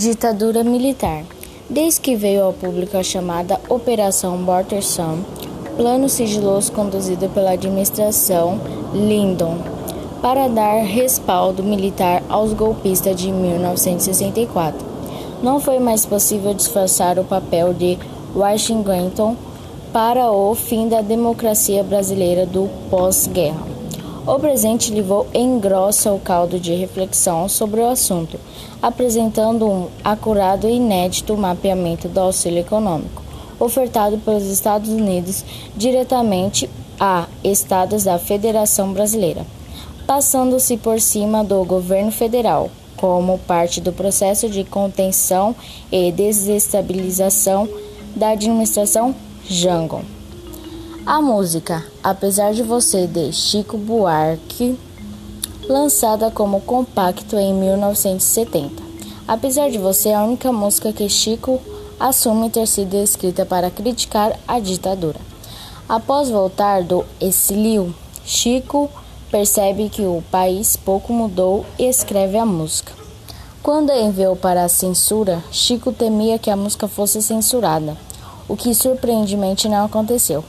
Ditadura militar. Desde que veio ao público a chamada Operação Borterson, plano sigiloso conduzido pela administração Lyndon para dar respaldo militar aos golpistas de 1964. Não foi mais possível disfarçar o papel de Washington para o fim da democracia brasileira do pós-guerra. O presente levou engrossa o caldo de reflexão sobre o assunto, apresentando um acurado e inédito mapeamento do auxílio econômico ofertado pelos Estados Unidos diretamente a estados da Federação Brasileira, passando-se por cima do governo federal, como parte do processo de contenção e desestabilização da administração Jango. A música Apesar de Você de Chico Buarque, lançada como compacto em 1970. Apesar de Você é a única música que Chico assume ter sido escrita para criticar a ditadura. Após voltar do exílio, Chico percebe que o país pouco mudou e escreve a música. Quando enviou para a censura, Chico temia que a música fosse censurada, o que surpreendentemente não aconteceu.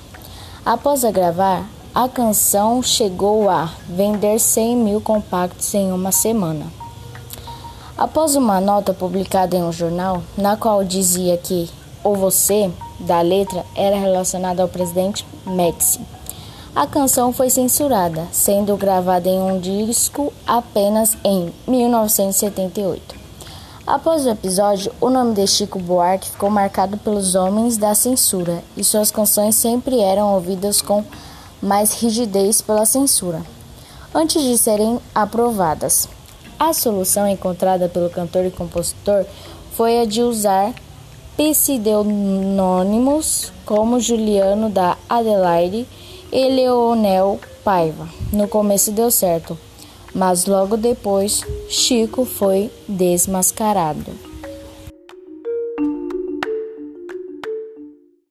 Após a gravar, a canção chegou a vender 100 mil compactos em uma semana. Após uma nota publicada em um jornal, na qual dizia que o você da letra era relacionado ao presidente Médici, a canção foi censurada, sendo gravada em um disco apenas em 1978. Após o episódio, o nome de Chico Buarque ficou marcado pelos homens da censura e suas canções sempre eram ouvidas com mais rigidez pela censura, antes de serem aprovadas. A solução encontrada pelo cantor e compositor foi a de usar pseudônimos como Juliano da Adelaide e Leonel Paiva. No começo deu certo mas logo depois Chico foi desmascarado.